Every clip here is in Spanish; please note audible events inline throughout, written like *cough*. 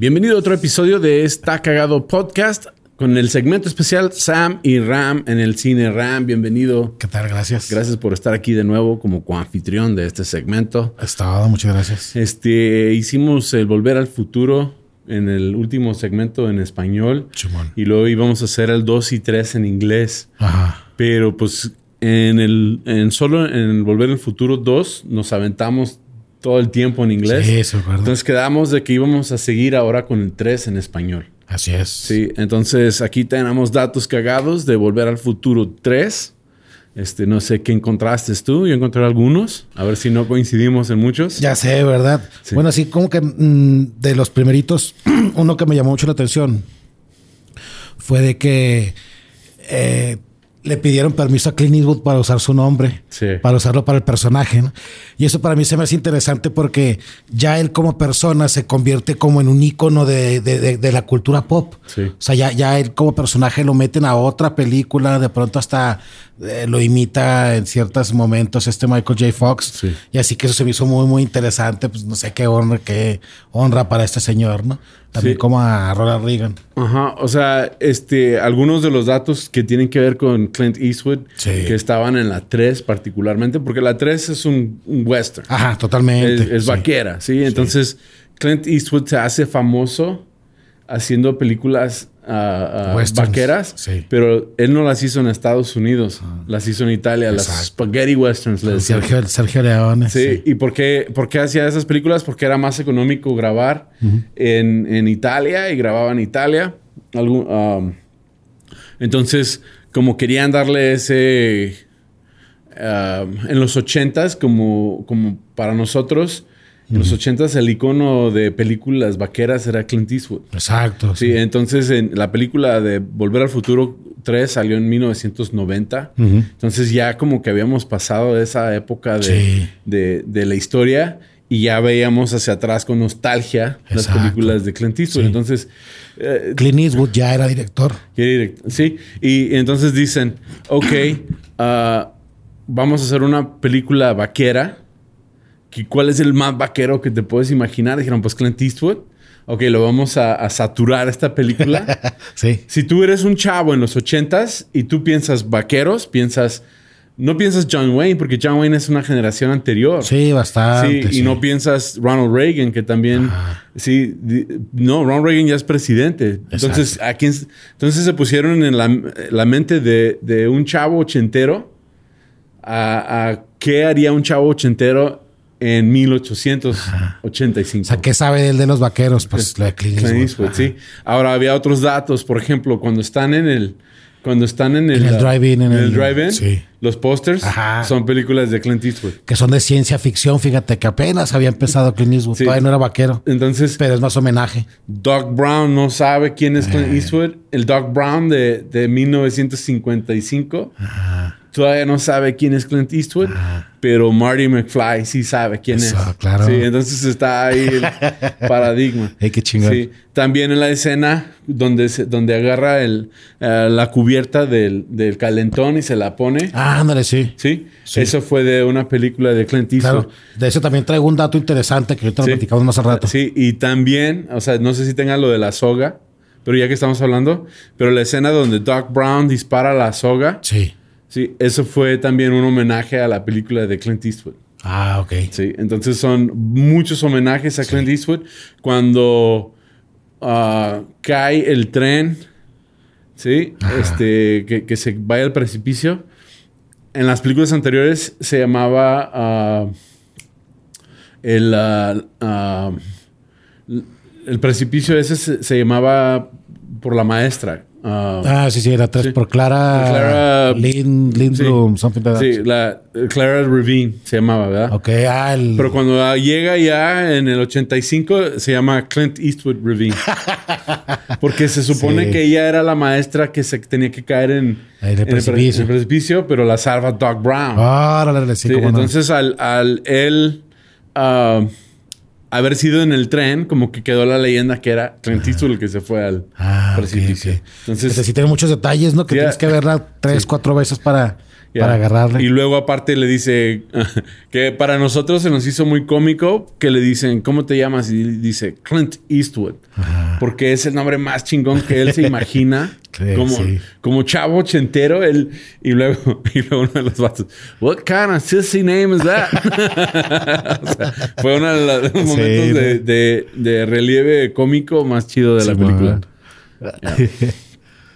Bienvenido a otro episodio de Está Cagado Podcast con el segmento especial Sam y Ram en el cine. Ram, bienvenido. ¿Qué tal? Gracias. Gracias por estar aquí de nuevo como coanfitrión de este segmento. Estado, muchas gracias. Este, hicimos el Volver al Futuro en el último segmento en español. Chumón. Y luego íbamos a hacer el 2 y 3 en inglés. Ajá. Pero pues en el en solo en Volver al Futuro 2 nos aventamos todo el tiempo en inglés. Sí, eso, ¿verdad? Entonces quedamos de que íbamos a seguir ahora con el 3 en español. Así es. Sí, entonces aquí tenemos datos cagados de Volver al Futuro 3. Este, no sé qué encontraste tú. Yo encontré algunos. A ver si no coincidimos en muchos. Ya sé, ¿verdad? Sí. Bueno, así como que mm, de los primeritos, *clears throat* uno que me llamó mucho la atención fue de que eh, le pidieron permiso a Clint Eastwood para usar su nombre, Sí. para usarlo para el personaje. ¿no? Y eso para mí se me hace interesante porque ya él como persona se convierte como en un ícono de, de- de- de la cultura pop. Sí. O sea, ya, ya él como personaje lo meten a otra película, de pronto hasta eh, lo imita en ciertos momentos este Michael J. Fox. Sí. Y así que eso se me hizo muy, muy interesante. Pues no sé qué honra, qué honra para este señor, ¿no? También Sí. como a Ronald Reagan. Ajá, o sea, este, algunos de los datos que tienen que ver con Clint Eastwood, Sí. que estaban en la 3 particularmente, porque la 3 es un, un western, Ajá, totalmente. es, es Sí. vaquera, ¿sí? Entonces, Clint Eastwood se hace famoso haciendo películas ah, ah, Westerns, vaqueras, sí. pero él no las hizo en Estados Unidos, las hizo en Italia, las spaghetti westerns. le decían. Sergio, Sergio Leone. Sí, ¿y por qué, por qué hacía esas películas? Porque era más económico grabar en, en Italia y grababa en Italia. Algún, um, entonces, como querían darle ese... um, en los ochentas, como, como para nosotros, en los ochentas el icono de películas vaqueras era Clint Eastwood. Exacto. Sí, entonces en la película de Volver al Futuro 3 salió en 1990. Ujú. Entonces ya como que habíamos pasado de esa época de, Sí. de- de la historia y ya veíamos hacia atrás con nostalgia las películas de Clint Eastwood. Sí. Entonces, eh, Clint Eastwood ya era director. sí, y entonces dicen, ok, ah, vamos a hacer una película vaquera. ¿Y ¿Cuál es el más vaquero que te puedes imaginar? Dijeron, pues Clint Eastwood. Ok, lo vamos a, a saturar esta película. *laughs* Sí. Si tú eres un chavo en los ochentas y tú piensas vaqueros, piensas, no piensas John Wayne, porque John Wayne es una generación anterior. Sí, bastante. Sí, y sí. no piensas Ronald Reagan, que también, sí, no, Ronald Reagan ya es presidente. Entonces, ¿a quién, entonces se pusieron en la, la mente de, de un chavo ochentero a, a qué haría un chavo ochentero en 1885. O sea, ¿qué sabe él de los vaqueros? Pues lo de Clint Clint Eastwood. Eastwood, sí. Ahora había otros datos, por ejemplo, cuando están en el cuando están en el, drive-in, en el drive-in, sí. los pósters Ajá. son películas de Clint Eastwood. Que son de ciencia ficción. Fíjate que apenas había empezado Clint Eastwood. Sí. Todavía no era vaquero. Entonces, Pero es más homenaje. Doc Brown no sabe quién es Eh. Clint Eastwood. El Doc Brown de, de 1955 todavía no sabe quién es Clint Eastwood, pero Marty McFly sí sabe quién Eso, es. claro. Sí, entonces está ahí el *laughs* paradigma. Ey, qué chingón. Sí. También en la escena donde, se- donde agarra el, eh, la cubierta del, del calentón y se la pone. Ah, ándale, sí. ¿Sí? Sí. Eso fue de una película de Clint Eastwood. Claro. De eso también traigo un dato interesante que ahorita Sí. lo platicamos más al rato. Sí, y también, o sea, no sé si tenga lo de la soga, pero ya que estamos hablando, pero la escena donde Doc Brown dispara la soga, Sí. Sí, eso fue también un homenaje a la película de Clint Eastwood. Ah, ok. Sí, entonces son muchos homenajes a Clint Eastwood. Cuando ah, cae el tren, sí, Ajá. este, que, que se vaya al precipicio. En las películas anteriores se llamaba ah, el, ah, el precipicio ese se, se llamaba por la maestra. Ah, Ah, sí, sí, era tres Sí. por Clara, Clara- Lin, Lindblom, something like that. sí, la eh, Clara Ravine se llamaba, ¿verdad? Ok, ah, el... Pero cuando ah, llega ya en el 85 se llama Clint Eastwood Ravine. *laughs* Porque se supone Sí. que ella era la maestra que se tenía que caer en, En el pre- precipicio. en el precipicio, pero la salva Doc Brown. Sí, Sí, cómo no. entonces al, al él ah, haber sido en el tren, como que quedó la leyenda que era Clint Eastwood el que se fue al Ah, precipicio. Entonces, Este sí tiene muchos detalles, ¿no? Que tienes que verla tres, cuatro veces para, Ya. para agarrarle. Y luego aparte le dice *laughs* que para nosotros se nos hizo muy cómico que le dicen, ¿cómo te llamas? Y dice Clint Eastwood. Porque es el nombre más chingón que él se imagina. *laughs* Sí, como, sí. como chavo ochentero. Él, y, luego, *laughs* y luego uno de los vatos, What kind of sissy name is that? *laughs* O sea, fue uno de los momentos Sí, de, ¿no? de- de relieve cómico más chido de la película. *laughs*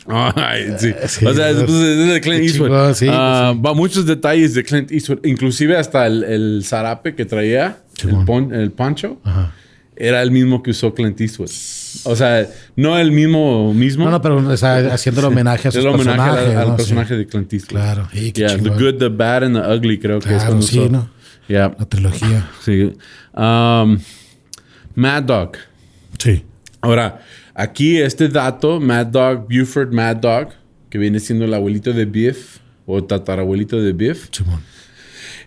Ay, sí. Sí, o sea, pues, es de Clint Eastwood. sí, Ah, Va muchos detalles de Clint Eastwood, inclusive hasta el, el zarape que traía, el, pon- el poncho, Ajá. Era el mismo que usó Clint Eastwood. O sea, no el mismo mismo. No, no, pero o sea, haciendo el homenaje a sus el homenaje al- personajes. al, ¿no? personaje Sí. de Clint Eastwood. Claro. Yeah, the good, the bad and the ugly, creo que es cuando sí, usó. ¿no? Yeah, La trilogía. sí. Um, Mad Dog. Sí. Ahora, aquí este dato, Mad Dog, Buford Mad Dog, que viene siendo el abuelito de Biff o tatarabuelito de Biff. Simón.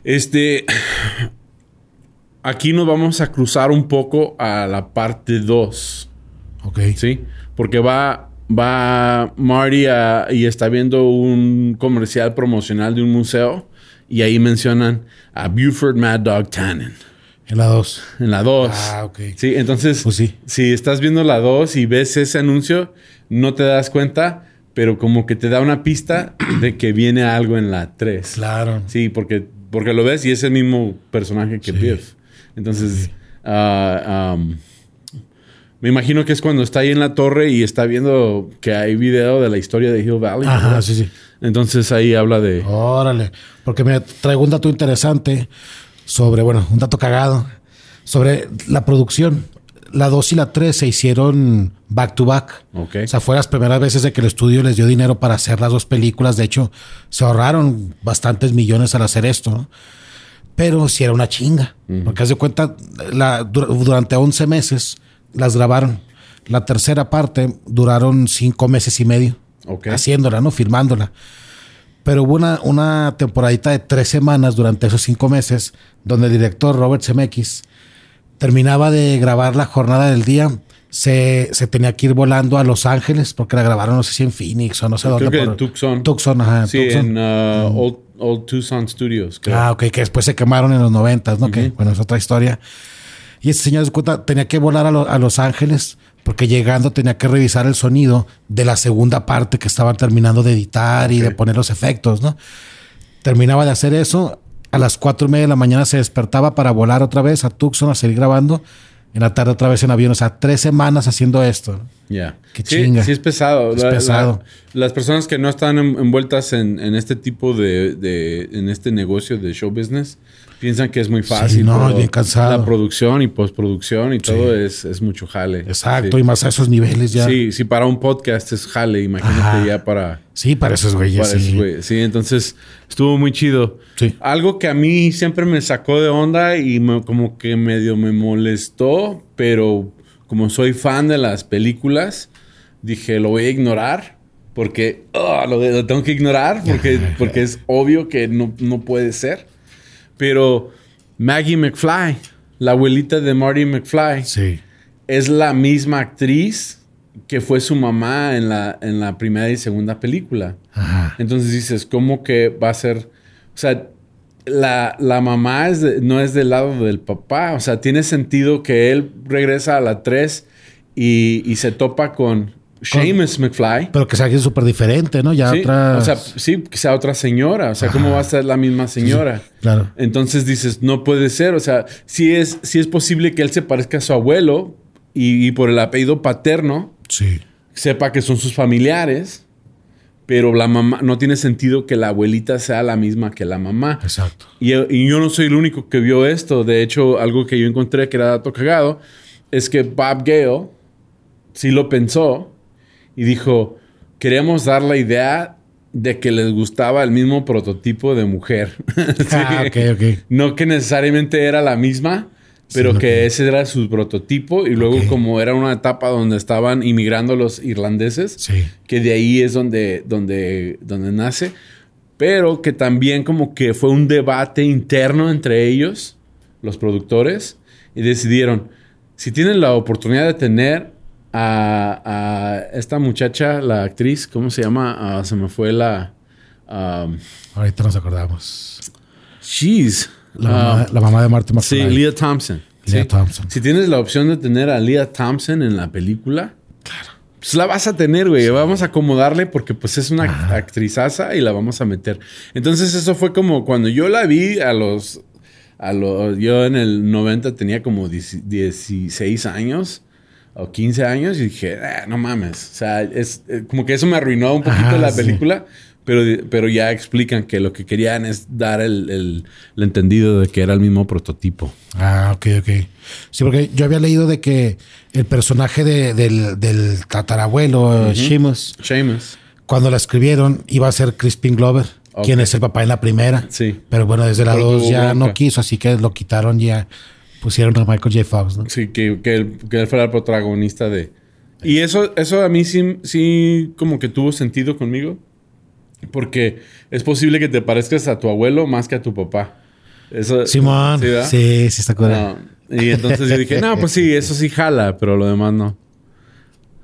Este, aquí nos vamos a cruzar un poco a la parte 2, Ok. ¿sí? Porque va, va Marty a- y está viendo un comercial promocional de un museo y ahí mencionan a Buford Mad Dog Tannen. En la dos. En la 2. Ah, ok. Sí, entonces, Pues sí. si estás viendo la 2 y ves ese anuncio, no te das cuenta, pero como que te da una pista de que viene algo en la 3. Claro. Sí, porque, porque lo ves y es el mismo personaje que Sí. Biff. Entonces, am, me imagino que es cuando está ahí en la torre y está viendo que hay video de la historia de Hill Valley. Ajá, ¿verdad? sí, sí. Entonces ahí habla de... Órale. Porque me traigo un dato interesante sobre, bueno, un dato cagado, sobre la producción. La 2 y la 3 se hicieron back to back. Ok. O sea, fue las primeras veces de que el estudio les dio dinero para hacer las dos películas. De hecho, se ahorraron bastantes millones al hacer esto. ¿no? Pero sí era una chinga. Porque haz de cuenta, la, dur- durante 11 meses las grabaron. La tercera parte duraron 5 meses y medio Ok. haciéndola, ¿no? Filmándola. Pero hubo una, una temporadita de tres semanas durante esos cinco meses donde el director Robert Zemeckis terminaba de grabar la jornada del día. Se, se tenía que ir volando a Los Ángeles porque la grabaron, no sé si en Phoenix o no sé Creo dónde. que en Tucson. Tucson, ajá. Sí, Tucson. en Old, Old Tucson Studios. creo. Ah, ok, que después se quemaron en los noventas, ¿no? Que, bueno, es otra historia. Y este señor de cuenta tenía que volar a, lo- a Los Ángeles porque llegando tenía que revisar el sonido de la segunda parte que estaban terminando de editar y de poner los efectos, ¿no? Terminaba de hacer eso. A las cuatro y media de la mañana se despertaba para volar otra vez a Tucson a seguir grabando. En la tarde otra vez en avión. O sea, tres semanas haciendo esto. Ya. Qué Sí, chinga. Sí, es pesado. Es pesado. las personas que no están en- envueltas en, en este tipo de, de- en este negocio de show business piensan que es muy fácil. no, pero bien cansado. La producción y postproducción y todo es, es mucho jale. Exacto. Sí. Y más a esos niveles ya. Sí, Sí, sí, para un podcast es jale, imagínate Ajá. ya para, para esos güeyes. para sí. esos güeyes. Sí, entonces estuvo muy chido. Sí. Algo que a mí siempre me sacó de onda y me- como que medio me molestó, pero como soy fan de las películas, dije, lo voy a ignorar. Porque ah, lo, lo tengo que ignorar porque, *laughs* porque es obvio que no, no puede ser. Pero Maggie McFly, la abuelita de Marty McFly, Sí. es la misma actriz que fue su mamá en la, en la primera y segunda película. Ajá. Entonces dices, ¿cómo que va a ser? O sea, la, la mamá es de- no es del lado del papá. O sea, tiene sentido que él regresa a la 3 y, y se topa con Seamus McFly. Pero que sea alguien súper diferente, ¿no? Ya Sí, otra. O sea, sí, que sea otra señora. O sea, ¿cómo va a ser la misma señora? claro. Entonces dices, no puede ser. O sea, sí es, sí es posible que él se parezca a su abuelo y, y por el apellido paterno Sí. sepa que son sus familiares, pero la mamá no tiene sentido que la abuelita sea la misma que la mamá. Exacto. Y, y yo no soy el único que vio esto. De hecho, algo que yo encontré que era dato cagado es que Bob Gale sí lo pensó y dijo, queríamos dar la idea de que les gustaba el mismo prototipo de mujer. *laughs* Ah, ok, ok. No que necesariamente era la misma, pero Sí, que ese era su prototipo. Y luego, como era una etapa donde estaban inmigrando los irlandeses, Sí. que de ahí es donde, donde, donde nace. Pero que también como que fue un debate interno entre ellos, los productores, y decidieron, si tienen la oportunidad de tener a, a esta muchacha, la actriz, ¿cómo se llama? Ah, se me fue la... um, Ahorita nos acordamos. Jeez. La, mamá, la mamá de Marty sí, McFly. Leah Thompson. Leah Sí. Thompson. Si tienes la opción de tener a Leah Thompson en la película, pues la vas a tener, güey. Vamos a acomodarle porque pues es una actrizaza y la vamos a meter. Entonces eso fue como cuando yo la vi a los... A los yo en el 90 tenía como 10 16 años o 15 años y dije, "Ah, no mames. O sea, es eh, como que eso me arruinó un poquito Ajá, la sí. película. Pero, pero ya explican que lo que querían es dar el, el- el entendido de que era el mismo prototipo. Ah, ok, ok. Sí, porque yo había leído de que el personaje de- del, del tatarabuelo, Seamus, Seamus. cuando la escribieron, iba a ser Crispin Glover, Ok. quien es el papá en la primera. Sí. Pero bueno, desde la Pero 2 tuvo ya no quiso, así que lo quitaron ya. Pusieron a Michael J. Fox, ¿no? Sí, que, que él, que él fuera el protagonista de... Y eso, eso a mí sí, sí como que tuvo sentido conmigo. Porque es posible que te parezcas a tu abuelo más que a tu papá. Eso, Simón. Sí, ¿verdad? sí, está curado. No. Y entonces yo dije, no, pues sí, eso sí jala, pero lo demás no.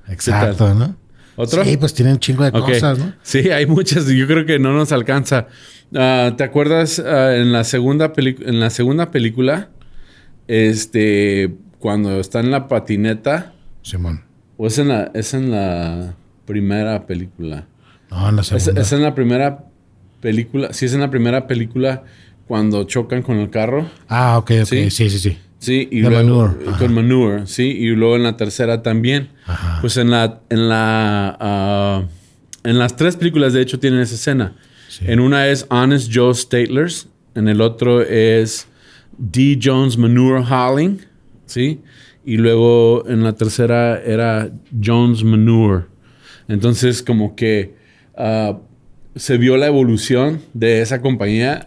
Exacto, ¿no? ¿Otro? Sí, pues tienen un chingo de Ok. cosas, ¿no? Sí, hay muchas. Yo creo que no nos alcanza. Ah, ¿Te acuerdas ah, en la segunda en la segunda película? Este, cuando está en la patineta, Simón. o es en la, es en la primera película. No, en la Es, segunda. es en la primera película. Sí, es en la primera película cuando chocan con el carro. Ah, ok, ok. Sí. Sí, sí, sí. Sí, y luego Manure, ajá. con Manure, sí, y luego en la tercera también. Ajá. Pues en la en la ah, en las tres películas de hecho tienen esa escena. Sí. En una es Honest Joe Statlers, en el otro es D Jones Manure Hauling, sí, y luego en la tercera era Jones Manure. Entonces como que ah, se vio la evolución de esa compañía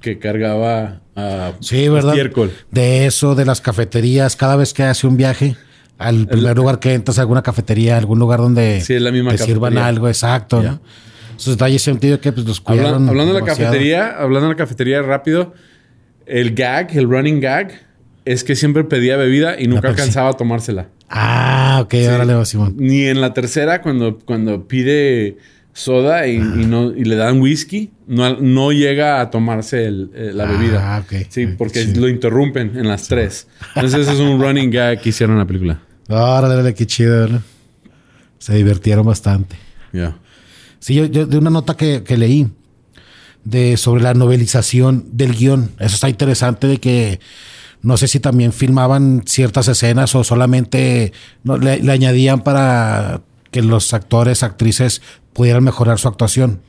que cargaba a Sí, ¿verdad? estiércol. De eso, de las cafeterías, cada vez que hace un viaje, al primer lugar que entras a alguna cafetería, algún lugar donde Sí, es la misma te sirvan algo, exacto, Ya. ¿no? Esos detalles sentido que pues los Habla- cuidaron. hablando de la cafetería, hablando de la cafetería rápido, el gag, el running gag, es que siempre pedía bebida y nunca alcanzaba a tomársela. Ah, ok, órale, va, Simón. Ni en la tercera, cuando, cuando pide soda y, y no, y le dan whisky, no, no llega a tomarse el- eh, la bebida. Ah, ok. Sí, porque Sí. lo interrumpen en las tres. Entonces, ese es un running gag que hicieron en la película. Órale, órale, qué chido, ¿verdad? Se divirtieron bastante. Ya. Sí, yo, yo de una nota que, que leí de sobre la novelización del guion. Eso está interesante de que no sé si también filmaban ciertas escenas o solamente le, le añadían para que los actores, actrices pudieran mejorar su actuación.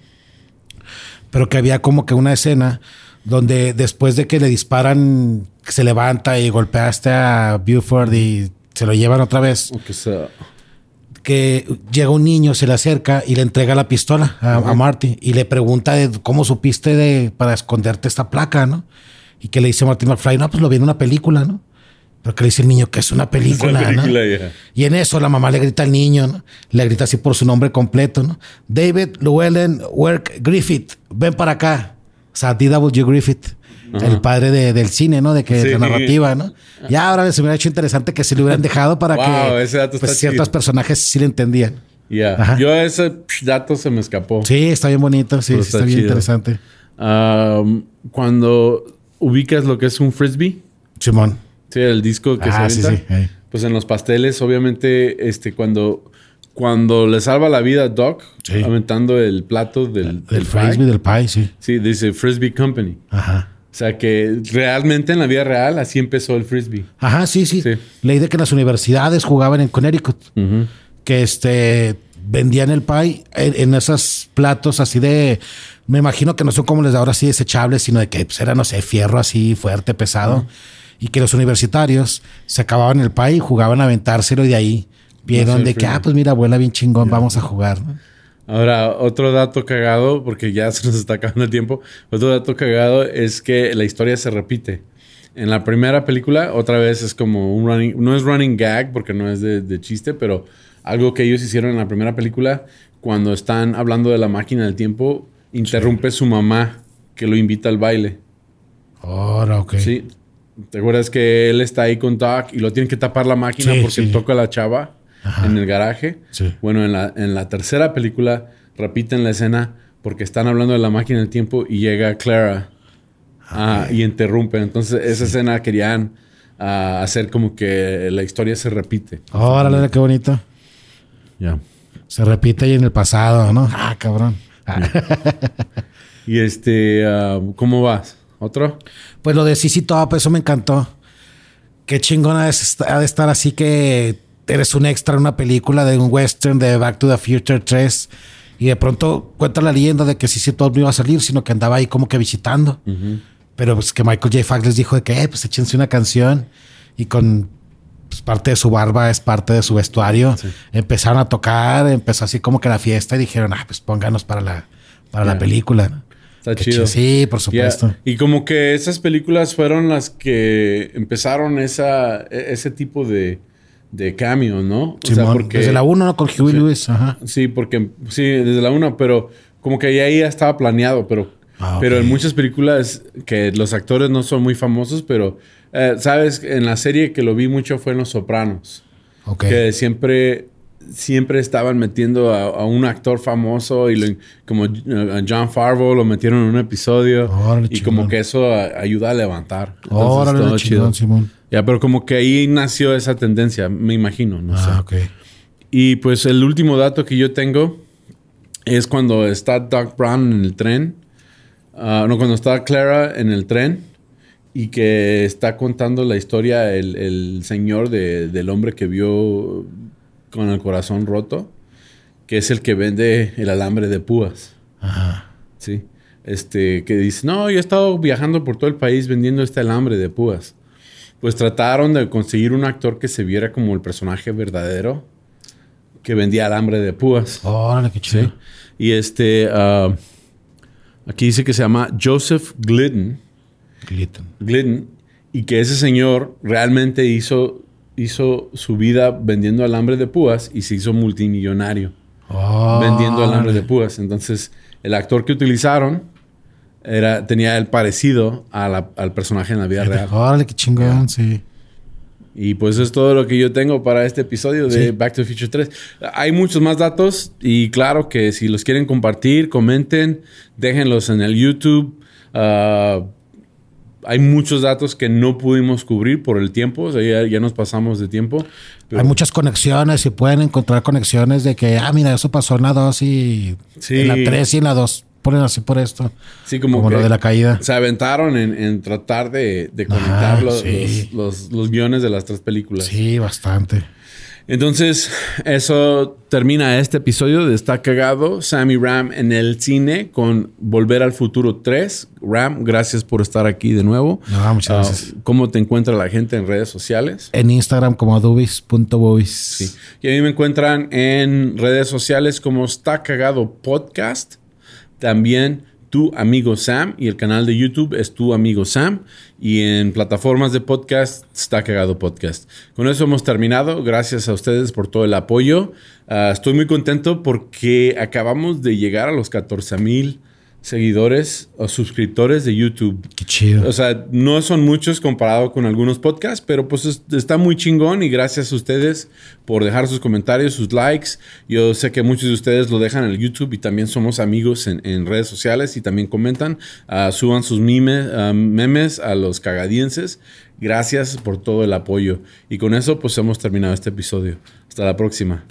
Pero que había como que una escena donde después de que le disparan, se levanta y golpeaste a Buford y se lo llevan otra vez sea- que llega un niño, se le acerca y le entrega la pistola a, a Marty y le pregunta de cómo supiste de para esconderte esta placa, ¿no? Y que le dice Marty McFly, no, pues lo vi en una película, ¿no? Pero que le dice el niño que es una película, Esa película, ¿no? Y en eso la mamá le grita al niño, ¿no? Le grita así por su nombre completo, ¿no? David Llewellyn Work Griffith, ven para acá. O sea, D.W. Griffith, el padre de- del cine, ¿no? De que Sí. la narrativa, ¿no? Ya ahora les hubiera hecho interesante que se le hubieran dejado para Wow, que ese dato pues, ciertos chido. personajes sí le entendían. Ya. Yo ese dato se me escapó. Sí, está bien bonito, sí, sí, está, está bien interesante. Um, cuando ubicas lo que es un frisbee, Simón. sí, el disco que Ah, se sí, avienta, sí. pues en los pasteles, obviamente, este, cuando, cuando le salva la vida a Doc, Sí. aventando el plato del, Del del frisbee, pie, del pie, sí. sí, dice Frisbee Company. Ajá. O sea que realmente en la vida real así empezó el frisbee. Ajá, sí, sí, Sí. Leí de que las universidades jugaban en Connecticut. Que este vendían el pie en, en esos platos así de me imagino que no son como les de ahora así desechables sino de que pues, era no sé fierro así fuerte pesado y que los universitarios se acababan el pie y jugaban a aventárselo y de ahí vieron el de que ah pues mira abuela bien chingón vamos a jugar ¿no? Ahora, otro dato cagado, porque ya *laughs* se nos está acabando el tiempo, otro dato cagado es que la historia se repite. En la primera película, otra vez es como un running, no es running gag porque no es de, de chiste, pero algo que ellos hicieron en la primera película, cuando están hablando de la máquina del tiempo, interrumpe su mamá que lo invita al baile. Ahora, ok. Sí. ¿Te acuerdas que él está ahí con Doc y lo tiene que tapar la máquina Sí, porque sí. toca a la chava Ajá. en el garaje? Sí. Bueno, en la, en la tercera película repiten la escena porque están hablando de la máquina del tiempo y llega Clara ah, y interrumpe. Entonces, esa escena querían ah, hacer como que la historia se repite. Órale, qué bonito. Ya. Se repite ahí en el pasado, ¿no? Ah, cabrón. Ah. *laughs* Y este, ah, ¿cómo vas? ¿Otro? Pues lo de Sisi Top, eso me encantó. Qué chingona es ha de estar así que eres un extra en una película de un western de Back to the Future 3 y de pronto cuenta la leyenda de que Sisi Top no iba a salir, sino que andaba ahí como que visitando. Pero pues que Michael J. Fox les dijo de que, eh, pues échense una canción y con pues, parte de su barba es parte de su vestuario. Empezaron a tocar, empezó así como que la fiesta y dijeron, ah, pues pónganos para la, para la película. Está chido. Sí, por supuesto. Y como que esas películas fueron las que empezaron esa, e- ese tipo de, de cameo, ¿no? O sea, porque- Desde la 1, ¿no? Con Huey Lewis. Ajá. Sí, porque sí, desde la una, pero como que ahí ya estaba planeado, pero, Ah, pero en muchas películas que los actores no son muy famosos, pero eh, sabes, en la serie que lo vi mucho fue en Los Sopranos, Ok. que siempre siempre estaban metiendo a, a un actor famoso y lo- como eh, John Farvo lo metieron en un episodio Órale, y chingón. como que eso a- ayuda a levantar. Entonces, Órale, todo chingón, Simón. Ya, pero como que ahí nació esa tendencia, me imagino, no sé. Ah, ok. Y pues el último dato que yo tengo es cuando está Doc Brown en el tren. ah, no, cuando está Clara en el tren y que está contando la historia el, el señor de- del hombre que vio con el corazón roto, que es el que vende el alambre de púas. Ajá. Sí. Este, que dice, no, yo he estado viajando por todo el país vendiendo este alambre de púas. Pues trataron de conseguir un actor que se viera como el personaje verdadero que vendía alambre de púas. Órale, qué chido. Sí. Y este, ah, aquí dice que se llama Joseph Glidden. Glidden. Glidden, y que ese señor realmente hizo, hizo su vida vendiendo alambre de púas y se hizo multimillonario vendiendo alambre de púas. Entonces, el actor que utilizaron era, tenía el parecido a la- al personaje en la vida real. Órale, qué chingón, sí. Y pues es todo lo que yo tengo para este episodio de Sí. Back to the Future 3. Hay muchos más datos y claro que si los quieren compartir, comenten, déjenlos en el YouTube. Ah, hay muchos datos que no pudimos cubrir por el tiempo, o sea, ya, ya nos pasamos de tiempo. pero- Hay muchas conexiones y pueden encontrar conexiones de que, ah, mira, eso pasó en la 2 y Sí. en la 3 y en la 2 ponen así por esto. Sí, como, Como que lo de la caída. Se aventaron en, en tratar de, de Ajá, conectar los, sí. los, los- los guiones de las tres películas. Sí, bastante. Entonces, eso termina este episodio de Está Cagado, Sammy Ram en el cine con Volver al Futuro 3. Ram, gracias por estar aquí de nuevo. No, muchas Ah, gracias. ¿Cómo te encuentra la gente en redes sociales? En Instagram como adubis.bobis. Sí. Y a mí me encuentran en redes sociales como Está Cagado Podcast. También Tu Amigo Sam. Y el canal de YouTube es Tu Amigo Sam. Y en plataformas de podcast Está Cagado Podcast. Con eso hemos terminado. Gracias a ustedes por todo el apoyo. Ah, estoy muy contento porque acabamos de llegar a los 14 mil seguidores o suscriptores de YouTube. Qué chido. O sea, no son muchos comparado con algunos podcasts, pero pues es- está muy chingón y gracias a ustedes por dejar sus comentarios, sus likes. Yo sé que muchos de ustedes lo dejan en el YouTube y también somos amigos en, en redes sociales y también comentan, Ah, suban sus memes, ah, memes a los cagadienses. Gracias por todo el apoyo. Y con eso pues hemos terminado este episodio. Hasta la próxima.